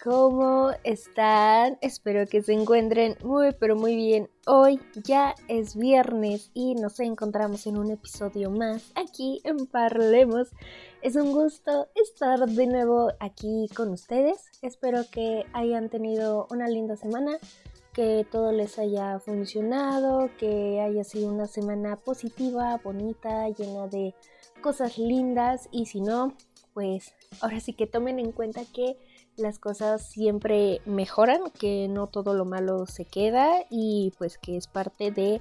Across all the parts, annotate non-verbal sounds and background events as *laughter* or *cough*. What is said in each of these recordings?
¿Cómo están? Espero que se encuentren muy, pero muy bien. Hoy ya es viernes y nos encontramos en un episodio más aquí en Parlemos. Es un gusto estar de nuevo aquí con ustedes. Espero que hayan tenido una linda semana, que todo les haya funcionado, que haya sido una semana positiva, bonita, llena de cosas lindas y si no, pues ahora sí que tomen en cuenta que las cosas siempre mejoran, que no todo lo malo se queda y pues que es parte de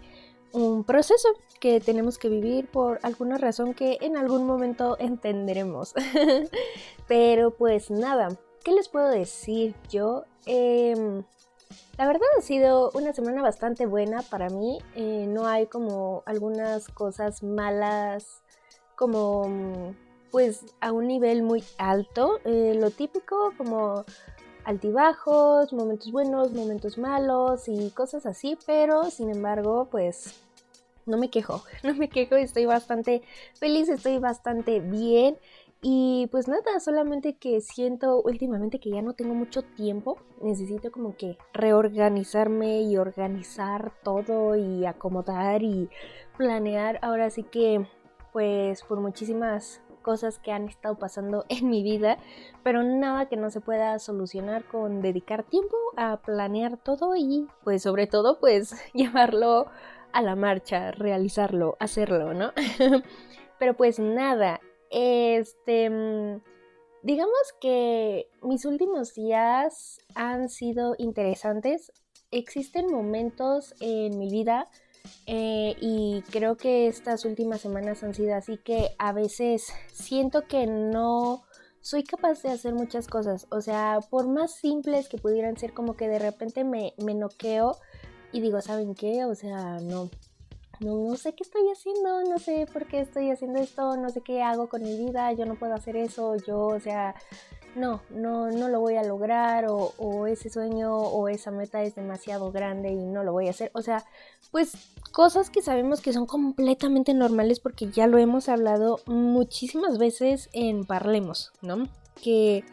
un proceso que tenemos que vivir por alguna razón que en algún momento entenderemos. *laughs* Pero pues nada, ¿qué les puedo decir yo? Em, la verdad ha sido una semana bastante buena para mí. Eh, no hay como algunas cosas malas como pues a un nivel muy alto, eh, lo típico como altibajos, momentos buenos, momentos malos y cosas así, pero sin embargo pues no me quejo, *laughs* no me quejo, estoy bastante feliz, estoy bastante bien. Y pues nada, solamente que siento últimamente que ya no tengo mucho tiempo, necesito como que reorganizarme y organizar todo y acomodar y planear, ahora sí que pues por muchísimas cosas que han estado pasando en mi vida, pero nada que no se pueda solucionar con dedicar tiempo a planear todo y pues sobre todo pues *laughs* llevarlo a la marcha, realizarlo, hacerlo, ¿no? *laughs* pero pues nada, este mm, digamos que mis últimos días han sido interesantes. Existen momentos en mi vida eh, y creo que estas últimas semanas han sido así que a veces siento que no soy capaz de hacer muchas cosas. O sea, por más simples que pudieran ser, como que de repente me, me noqueo y digo, ¿saben qué? O sea, no, no, no sé qué estoy haciendo, no sé por qué estoy haciendo esto, no sé qué hago con mi vida, yo no puedo hacer eso, yo, o sea, no, no, no lo voy a lograr o, o, ese sueño o esa meta es demasiado grande y no lo voy a hacer. O sea, pues cosas que sabemos que son completamente normales porque ya lo hemos hablado muchísimas veces en Parlemos, ¿no? Que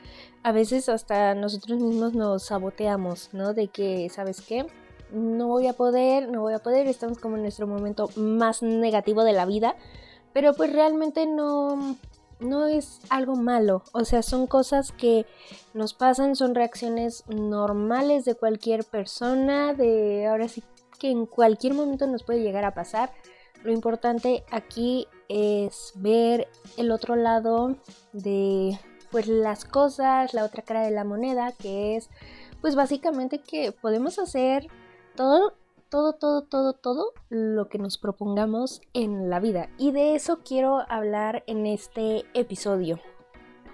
a veces hasta nosotros mismos nos saboteamos, ¿no? De que, ¿sabes qué? No voy a poder, no voy a poder, estamos como en nuestro momento más negativo de la vida, pero pues realmente no, no es algo malo, o sea, son cosas que nos pasan, son reacciones normales de cualquier persona, de ahora sí que en cualquier momento nos puede llegar a pasar. Lo importante aquí es ver el otro lado de pues las cosas, la otra cara de la moneda, que es pues básicamente que podemos hacer todo todo, todo, todo, todo lo que nos propongamos en la vida. Y de eso quiero hablar en este episodio.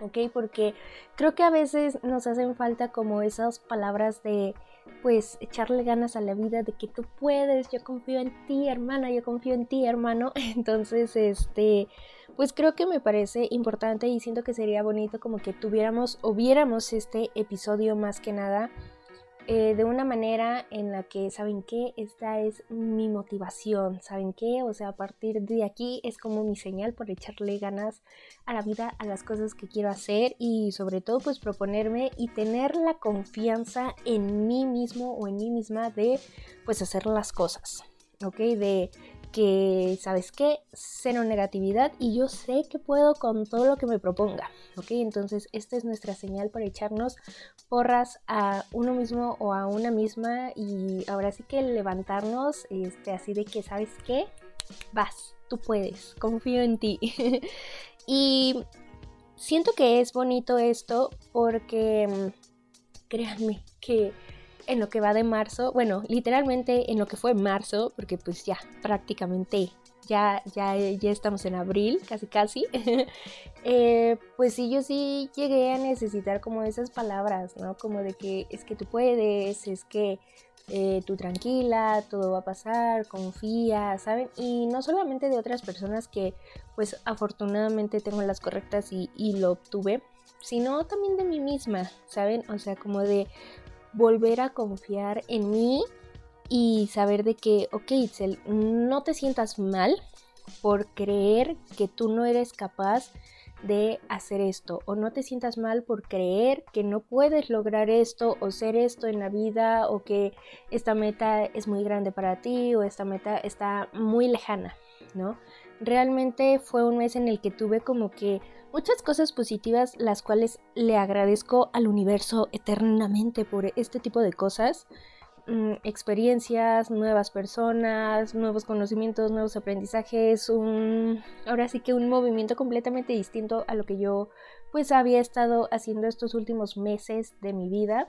¿Ok? Porque creo que a veces nos hacen falta como esas palabras de pues echarle ganas a la vida de que tú puedes, yo confío en ti, hermana, yo confío en ti, hermano. *laughs* Entonces, este, pues creo que me parece importante y siento que sería bonito como que tuviéramos o viéramos este episodio más que nada eh, de una manera en la que, ¿saben qué? Esta es mi motivación, ¿saben qué? O sea, a partir de aquí es como mi señal por echarle ganas a la vida, a las cosas que quiero hacer y sobre todo pues proponerme y tener la confianza en mí mismo o en mí misma de pues hacer las cosas, ¿ok? De que, ¿sabes qué? Cero negatividad y yo sé que puedo con todo lo que me proponga, ¿ok? Entonces esta es nuestra señal para echarnos porras a uno mismo o a una misma y ahora sí que levantarnos este, así de que, ¿sabes qué? Vas, tú puedes, confío en ti. *laughs* y siento que es bonito esto porque, mm, créanme, que en lo que va de marzo, bueno, literalmente en lo que fue marzo, porque pues ya prácticamente ya, ya, ya estamos en abril, casi casi, *laughs* eh, pues sí, yo sí llegué a necesitar como esas palabras, ¿no? Como de que es que tú puedes, es que eh, tú tranquila, todo va a pasar, confía, ¿saben? Y no solamente de otras personas que pues afortunadamente tengo las correctas y, y lo obtuve, sino también de mí misma, ¿saben? O sea, como de volver a confiar en mí y saber de que, ok, Itzel, no te sientas mal por creer que tú no eres capaz de hacer esto o no te sientas mal por creer que no puedes lograr esto o ser esto en la vida o que esta meta es muy grande para ti o esta meta está muy lejana, ¿no? Realmente fue un mes en el que tuve como que muchas cosas positivas las cuales le agradezco al universo eternamente por este tipo de cosas. Mm, experiencias, nuevas personas, nuevos conocimientos, nuevos aprendizajes, un ahora sí que un movimiento completamente distinto a lo que yo pues había estado haciendo estos últimos meses de mi vida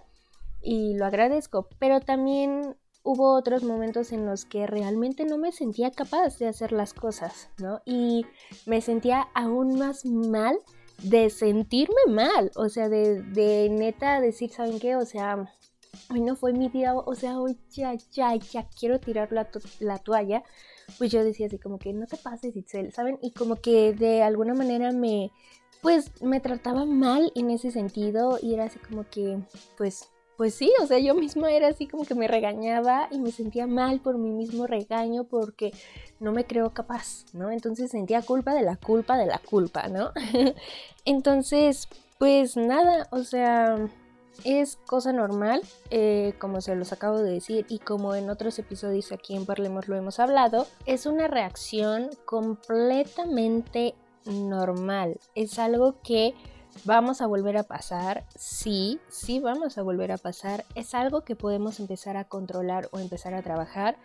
y lo agradezco, pero también hubo otros momentos en los que realmente no me sentía capaz de hacer las cosas, ¿no? Y me sentía aún más mal de sentirme mal, o sea, de, de neta decir, ¿saben qué? O sea, hoy no fue mi día, o sea, hoy ya, ya, ya quiero tirar la, la toalla, pues yo decía así como que no te pases, Itzel, ¿saben? Y como que de alguna manera me, pues me trataba mal en ese sentido y era así como que, pues, pues sí, o sea, yo misma era así como que me regañaba y me sentía mal por mi mismo regaño porque no me creo capaz, ¿no? Entonces sentía culpa de la culpa de la culpa, ¿no? *laughs* Entonces, pues nada, o sea, es cosa normal, eh, como se los acabo de decir y como en otros episodios aquí en Parlemos lo hemos hablado, es una reacción completamente normal. Es algo que vamos a volver a pasar, sí, sí vamos a volver a pasar. Es algo que podemos empezar a controlar o empezar a trabajar.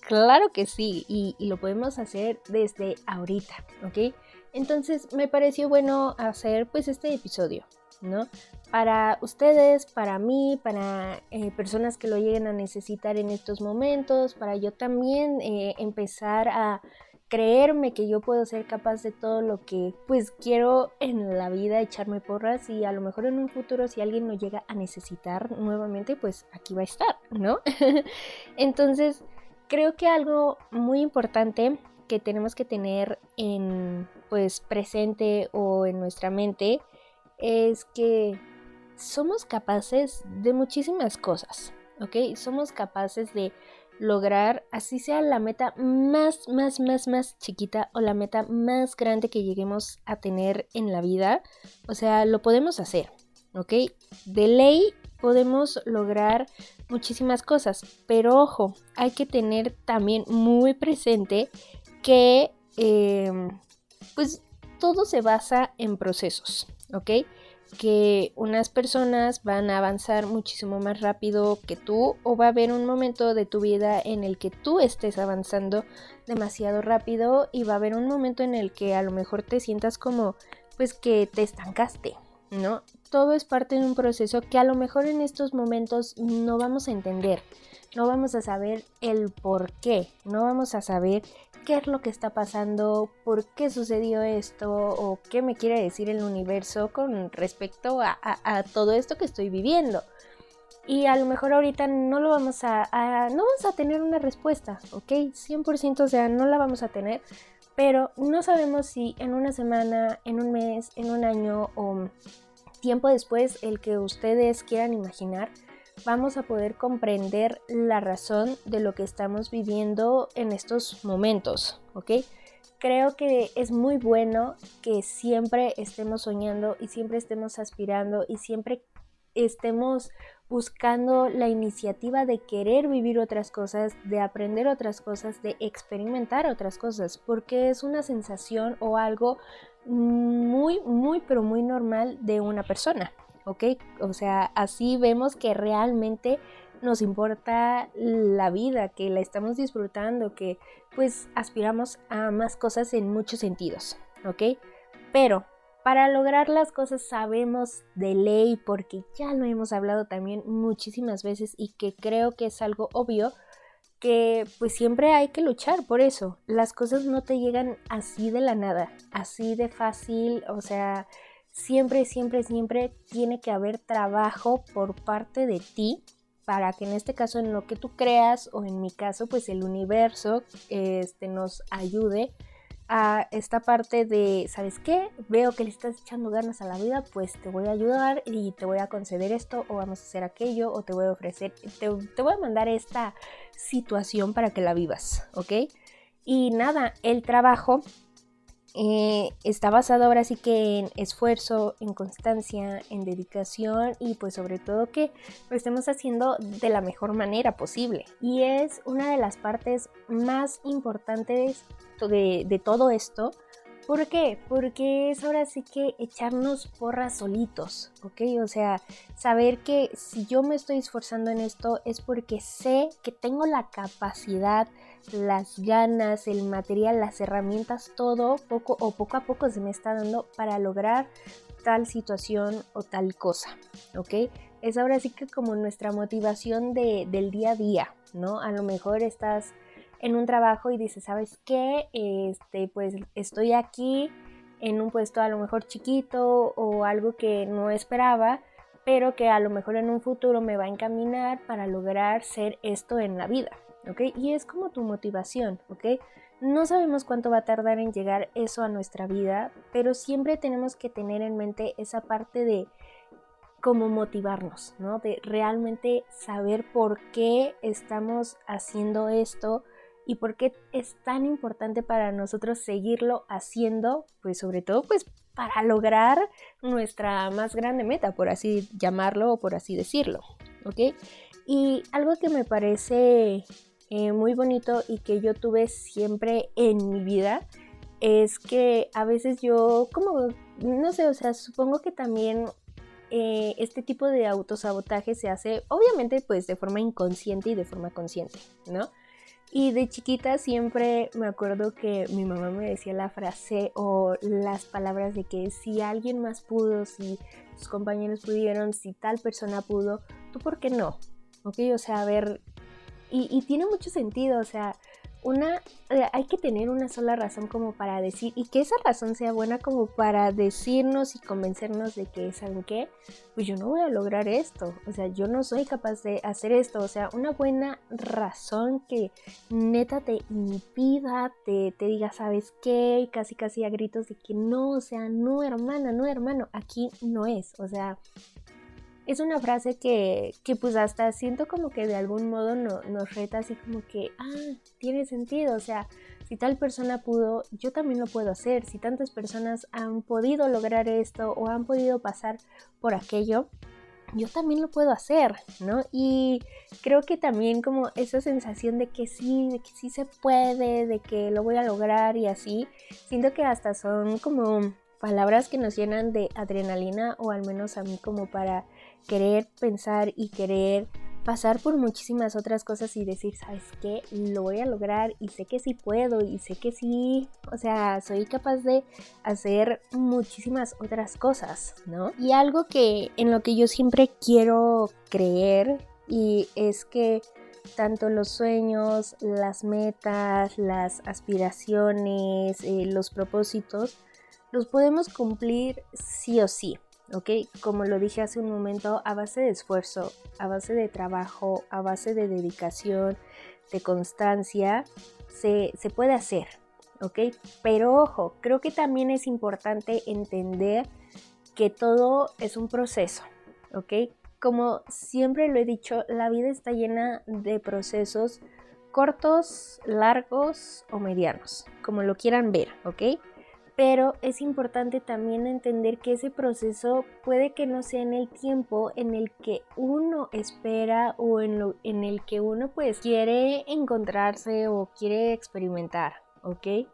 Claro que sí, y, y lo podemos hacer desde ahorita, ¿ok? Entonces me pareció bueno hacer pues este episodio. ¿No? Para ustedes, para mí, para eh, personas que lo lleguen a necesitar en estos momentos, para yo también eh, empezar a creerme que yo puedo ser capaz de todo lo que pues quiero en la vida, echarme porras y a lo mejor en un futuro si alguien lo llega a necesitar nuevamente, pues aquí va a estar, ¿no? *laughs* Entonces, creo que algo muy importante que tenemos que tener en pues presente o en nuestra mente es que somos capaces de muchísimas cosas, ¿ok? Somos capaces de lograr, así sea la meta más, más, más, más chiquita o la meta más grande que lleguemos a tener en la vida, o sea, lo podemos hacer, ¿ok? De ley podemos lograr muchísimas cosas, pero ojo, hay que tener también muy presente que, em, pues, todo se basa en procesos, ¿ok? Que unas personas van a avanzar muchísimo más rápido que tú o va a haber un momento de tu vida en el que tú estés avanzando demasiado rápido y va a haber un momento en el que a lo mejor te sientas como pues que te estancaste, ¿no? Todo es parte de un proceso que a lo mejor en estos momentos no vamos a entender, no vamos a saber el por qué, no vamos a saber qué es lo que está pasando, por qué sucedió esto o qué me quiere decir el universo con respecto a, todo esto que estoy viviendo. Y a lo mejor ahorita no lo vamos a, no vamos a tener una respuesta, ¿ok? 100%, o sea, no la vamos a tener, pero no sabemos si en una semana, en un mes, en un año o tiempo después, el que ustedes quieran imaginar, vamos a poder comprender la razón de lo que estamos viviendo en estos momentos, ¿ok? Creo que es muy bueno que siempre estemos soñando y siempre estemos aspirando y siempre estemos buscando la iniciativa de querer vivir otras cosas, de aprender otras cosas, de experimentar otras cosas, porque es una sensación o algo muy, muy, pero muy normal de una persona. ¿Ok? O sea, así vemos que realmente nos importa la vida, que la estamos disfrutando, que pues aspiramos a más cosas en muchos sentidos, ¿ok? Pero para lograr las cosas sabemos de ley, porque ya lo hemos hablado también muchísimas veces y que creo que es algo obvio, que pues siempre hay que luchar por eso. Las cosas no te llegan así de la nada, así de fácil, o sea, siempre, siempre, siempre tiene que haber trabajo por parte de ti para que en este caso en lo que tú creas o en mi caso pues el universo este, nos ayude a esta parte de, ¿sabes qué? Veo que le estás echando ganas a la vida, pues te voy a ayudar y te voy a conceder esto o vamos a hacer aquello o te voy a ofrecer, te, te voy a mandar esta situación para que la vivas, ¿ok? Y nada, el trabajo eh, está basado ahora sí que en esfuerzo, en constancia, en dedicación y pues sobre todo que lo estemos haciendo de la mejor manera posible. Y es una de las partes más importantes de, de todo esto. ¿Por qué? Porque es ahora sí que echarnos porras solitos, ¿ok? O sea, saber que si yo me estoy esforzando en esto es porque sé que tengo la capacidad las ganas, el material, las herramientas, todo poco o poco a poco se me está dando para lograr tal situación o tal cosa, ¿ok? Es ahora sí que como nuestra motivación de, del día a día, ¿no? A lo mejor estás en un trabajo y dices, ¿sabes qué? Este, pues estoy aquí en un puesto a lo mejor chiquito o algo que no esperaba, pero que a lo mejor en un futuro me va a encaminar para lograr ser esto en la vida, y es como tu motivación, ¿ok? No sabemos cuánto va a tardar en llegar eso a nuestra vida, pero siempre tenemos que tener en mente esa parte de cómo motivarnos, ¿no? De realmente saber por qué estamos haciendo esto y por qué es tan importante para nosotros seguirlo haciendo, pues sobre todo pues para lograr nuestra más grande meta, por así llamarlo o por así decirlo, ¿ok? Y algo que me parece eh, muy bonito y que yo tuve siempre en mi vida es que a veces yo como, no sé, o sea, supongo que también eh, este tipo de autosabotaje se hace obviamente pues de forma inconsciente y de forma consciente, ¿no? Y de chiquita siempre me acuerdo que mi mamá me decía la frase o las palabras de que si alguien más pudo, si sus compañeros pudieron, si tal persona pudo, ¿tú por qué no? ¿Ok? O sea, a ver, y, tiene mucho sentido, o sea, una, eh, hay que tener una sola razón como para decir, y que esa razón sea buena como para decirnos y convencernos de que, ¿saben qué? Pues yo no voy a lograr esto, o sea, yo no soy capaz de hacer esto, o sea, una buena razón que neta te impida, te, te diga, ¿sabes qué? Y casi casi a gritos de que no, o sea, no hermana, no hermano, aquí no es, o sea, es una frase que, que, pues hasta siento como que de algún modo no, nos reta así como que, ah, tiene sentido, o sea, si tal persona pudo, yo también lo puedo hacer, si tantas personas han podido lograr esto o han podido pasar por aquello, yo también lo puedo hacer, ¿no? Y creo que también como esa sensación de que sí, de que sí se puede, de que lo voy a lograr y así, siento que hasta son como palabras que nos llenan de adrenalina o al menos a mí como para querer pensar y querer pasar por muchísimas otras cosas y decir, ¿sabes qué? Lo voy a lograr y sé que sí puedo y sé que sí, o sea, soy capaz de hacer muchísimas otras cosas, ¿no? Y algo que en lo que yo siempre quiero creer y es que tanto los sueños, las metas, las aspiraciones, eh, los propósitos, los podemos cumplir sí o sí. ¿Ok? Como lo dije hace un momento, a base de esfuerzo, a base de trabajo, a base de dedicación, de constancia, se, puede hacer, ¿ok? Pero ojo, creo que también es importante entender que todo es un proceso, ¿ok? Como siempre lo he dicho, la vida está llena de procesos cortos, largos o medianos, como lo quieran ver, ¿ok? Pero es importante también entender que ese proceso puede que no sea en el tiempo en el que uno espera o en, lo, en el que uno pues quiere encontrarse o quiere experimentar, ¿ok?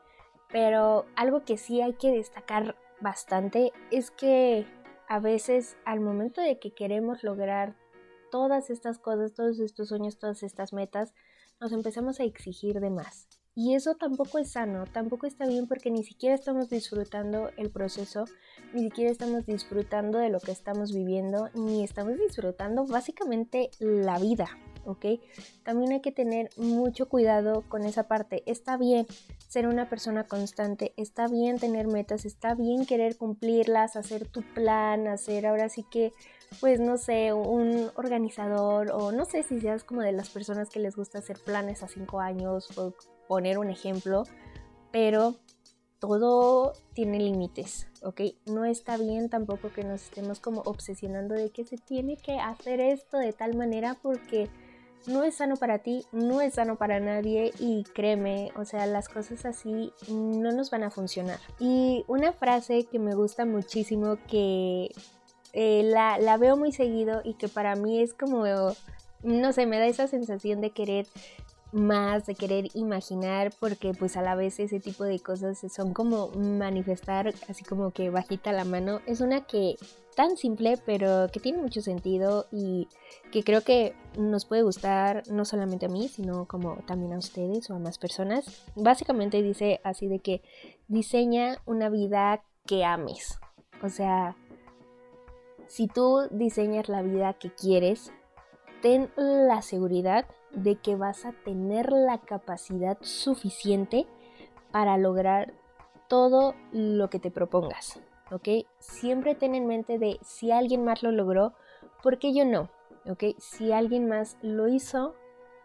Pero algo que sí hay que destacar bastante es que a veces al momento de que queremos lograr todas estas cosas, todos estos sueños, todas estas metas, nos empezamos a exigir de más. Y eso tampoco es sano, tampoco está bien porque ni siquiera estamos disfrutando el proceso, ni siquiera estamos disfrutando de lo que estamos viviendo, ni estamos disfrutando básicamente la vida, ¿ok? También hay que tener mucho cuidado con esa parte. Está bien ser una persona constante, está bien tener metas, está bien querer cumplirlas, hacer tu plan, hacer ahora sí que, pues no sé, un organizador o no sé si seas como de las personas que les gusta hacer planes a cinco años, por poner un ejemplo, pero todo tiene límites, ¿ok? No está bien tampoco que nos estemos como obsesionando de que se tiene que hacer esto de tal manera porque no es sano para ti, no es sano para nadie y créeme, o sea, las cosas así no nos van a funcionar. Y una frase que me gusta muchísimo, que eh, la, la veo muy seguido y que para mí es como, no sé, me da esa sensación de querer más, de querer imaginar, porque pues a la vez ese tipo de cosas son como manifestar así como que bajita la mano. Es una que tan simple, pero que tiene mucho sentido y que creo que nos puede gustar no solamente a mí, sino como también a ustedes o a más personas. Básicamente dice así de que diseña una vida que ames. O sea, si tú diseñas la vida que quieres, ten la seguridad de que vas a tener la capacidad suficiente para lograr todo lo que te propongas, ¿ok? Siempre ten en mente de si alguien más lo logró, ¿por qué yo no? ¿Ok? Si alguien más lo hizo,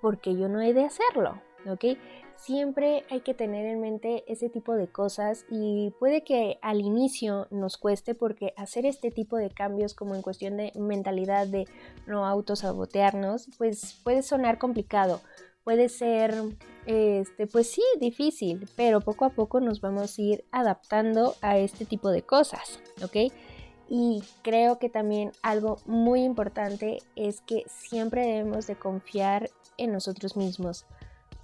¿por qué yo no he de hacerlo? ¿Ok? Siempre hay que tener en mente ese tipo de cosas y puede que al inicio nos cueste porque hacer este tipo de cambios como en cuestión de mentalidad de no autosabotearnos, pues puede sonar complicado, puede ser, este, pues sí, difícil, pero poco a poco nos vamos a ir adaptando a este tipo de cosas, ¿ok? Y creo que también algo muy importante es que siempre debemos de confiar en nosotros mismos.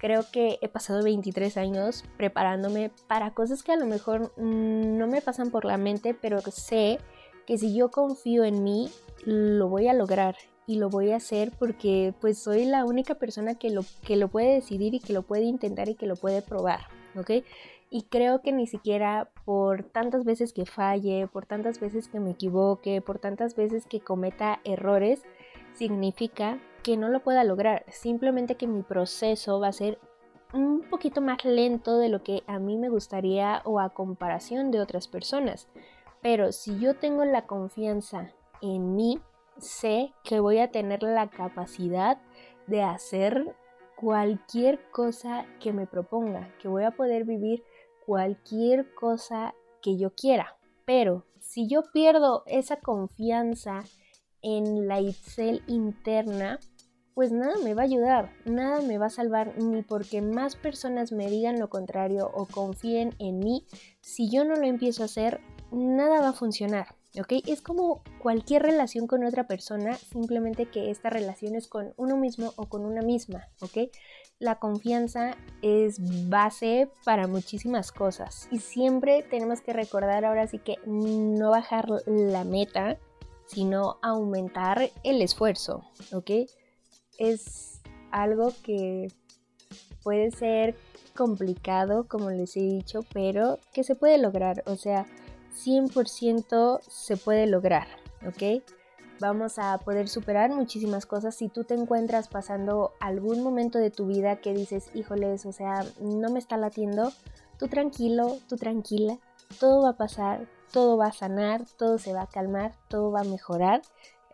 Creo que he pasado 23 años preparándome para cosas que a lo mejor no me pasan por la mente, pero sé que si yo confío en mí, lo voy a lograr y lo voy a hacer porque pues soy la única persona que lo, que lo puede decidir y que lo puede intentar y que lo puede probar, ¿ok? Y creo que ni siquiera por tantas veces que falle, por tantas veces que me equivoque, por tantas veces que cometa errores, significa que no lo pueda lograr, simplemente que mi proceso va a ser un poquito más lento de lo que a mí me gustaría o a comparación de otras personas. Pero si yo tengo la confianza en mí, sé que voy a tener la capacidad de hacer cualquier cosa que me proponga, que voy a poder vivir cualquier cosa que yo quiera. Pero si yo pierdo esa confianza en la Itzel interna, pues nada me va a ayudar, nada me va a salvar, ni porque más personas me digan lo contrario o confíen en mí, si yo no lo empiezo a hacer, nada va a funcionar. ¿Ok? Es como cualquier relación con otra persona, simplemente que esta relación es con uno mismo o con una misma, ¿ok? La confianza es base para muchísimas cosas y siempre tenemos que recordar ahora sí que no bajar la meta, sino aumentar el esfuerzo, ¿ok? Es algo que puede ser complicado, como les he dicho, pero que se puede lograr, o sea, 100% se puede lograr, ¿ok? Vamos a poder superar muchísimas cosas si tú te encuentras pasando algún momento de tu vida que dices, híjoles, o sea, no me está latiendo, tú tranquilo, tú tranquila, todo va a pasar, todo va a sanar, todo se va a calmar, todo va a mejorar.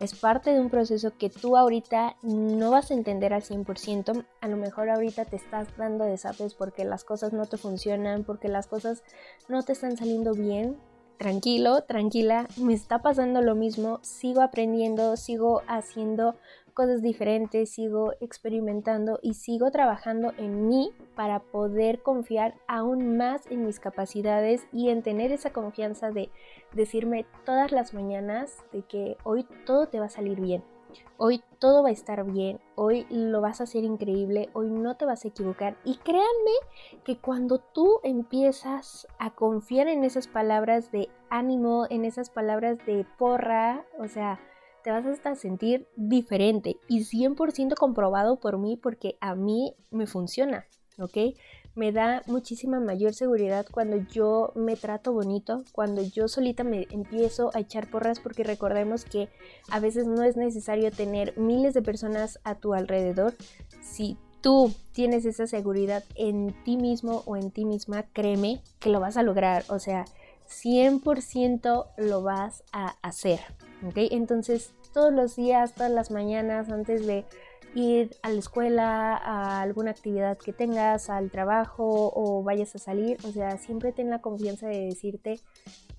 Es parte de un proceso que tú ahorita no vas a entender al 100%. A lo mejor ahorita te estás dando desapes porque las cosas no te funcionan, porque las cosas no te están saliendo bien. Tranquilo, tranquila, me está pasando lo mismo, sigo aprendiendo, sigo haciendo cosas diferentes, sigo experimentando y sigo trabajando en mí para poder confiar aún más en mis capacidades y en tener esa confianza de decirme todas las mañanas de que hoy todo te va a salir bien. Hoy todo va a estar bien, hoy lo vas a hacer increíble, hoy no te vas a equivocar. Y créanme que cuando tú empiezas a confiar en esas palabras de ánimo, en esas palabras de porra, o sea, te vas a sentir diferente y 100% comprobado por mí porque a mí me funciona, ¿ok? Me da muchísima mayor seguridad cuando yo me trato bonito, cuando yo solita me empiezo a echar porras porque recordemos que a veces no es necesario tener miles de personas a tu alrededor. Si tú tienes esa seguridad en ti mismo o en ti misma, créeme que lo vas a lograr. O sea, 100% lo vas a hacer. ¿Ok? Entonces, todos los días, todas las mañanas, antes de ir a la escuela, a alguna actividad que tengas, al trabajo o vayas a salir, o sea, siempre ten la confianza de decirte,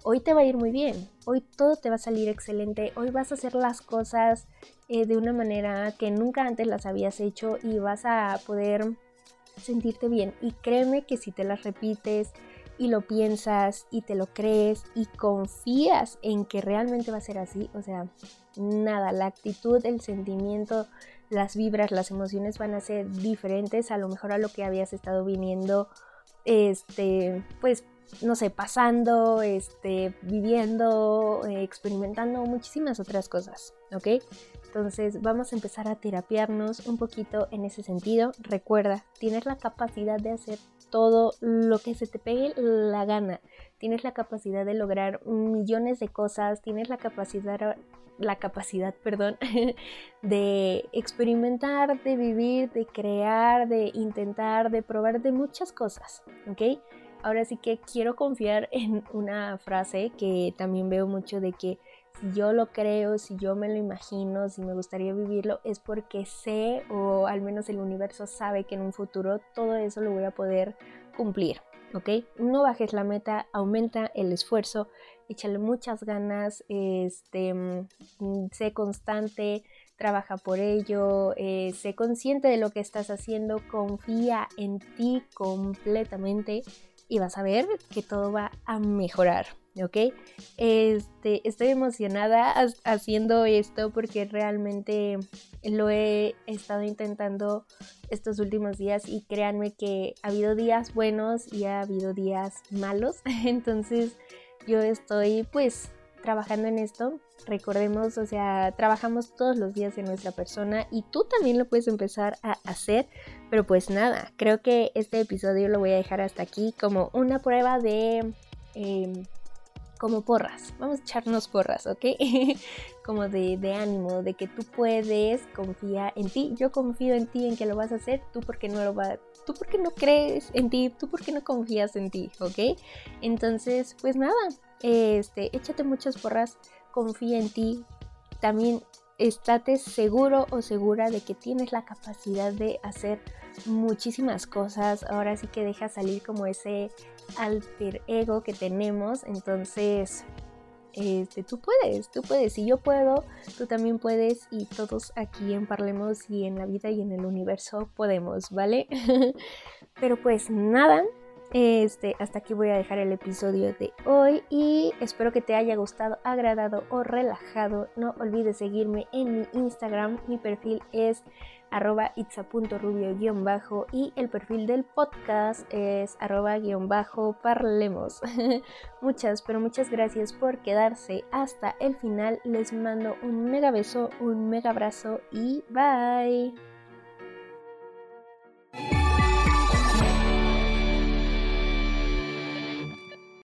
hoy te va a ir muy bien, hoy todo te va a salir excelente, hoy vas a hacer las cosas eh, de una manera que nunca antes las habías hecho y vas a poder sentirte bien. Y créeme que si te las repites y lo piensas y te lo crees y confías en que realmente va a ser así, o sea, nada, la actitud, el sentimiento, las vibras, las emociones van a ser diferentes a lo mejor a lo que habías estado viniendo, este, pues no sé, pasando, este, viviendo, eh, experimentando muchísimas otras cosas, ¿ok? Entonces vamos a empezar a terapiarnos un poquito en ese sentido. Recuerda, tienes la capacidad de hacer todo lo que se te pegue la gana. Tienes la capacidad de lograr millones de cosas, tienes la capacidad la capacidad, perdón, *laughs* de experimentar, de vivir, de crear, de intentar, de probar de muchas cosas, ¿ok? ahora sí que quiero confiar en una frase que también veo mucho de que si yo lo creo, si yo me lo imagino, si me gustaría vivirlo, es porque sé o al menos el universo sabe que en un futuro todo eso lo voy a poder cumplir. ¿Ok? No bajes la meta, aumenta el esfuerzo, échale muchas ganas, este, mm, sé constante, trabaja por ello, eh, sé consciente de lo que estás haciendo, confía en ti completamente y vas a ver que todo va a mejorar. ¿Ok? Este, estoy emocionada haciendo esto porque realmente lo he estado intentando estos últimos días y créanme que ha habido días buenos y ha habido días malos, *laughs* entonces yo estoy pues trabajando en esto. Recordemos, o sea, trabajamos todos los días en nuestra persona y tú también lo puedes empezar a hacer. Pero pues nada, creo que este episodio lo voy a dejar hasta aquí como una prueba de... Em, como porras, vamos a echarnos porras, ¿ok? *laughs* como de, de, ánimo, de que tú puedes, confía en ti, yo confío en ti, en que lo vas a hacer, tú porque no lo vas, tú porque no crees en ti, tú porque no confías en ti, ¿ok? Entonces, pues nada, este, échate muchas porras, confía en ti, también estate seguro o segura de que tienes la capacidad de hacer muchísimas cosas. Ahora sí que deja salir como ese alter ego que tenemos. Entonces, este, tú puedes, tú puedes. Si yo puedo, tú también puedes. Y todos aquí en Parlemos y en la vida y en el universo podemos, ¿vale? *laughs* Pero pues nada, este, hasta aquí voy a dejar el episodio de hoy y espero que te haya gustado, agradado o relajado. No olvides seguirme en mi Instagram, mi perfil es arroba itza.rubio-bajo y el perfil del podcast es arroba-bajo parlemos. *laughs* muchas, pero muchas gracias por quedarse hasta el final. Les mando un mega beso, un mega abrazo y bye.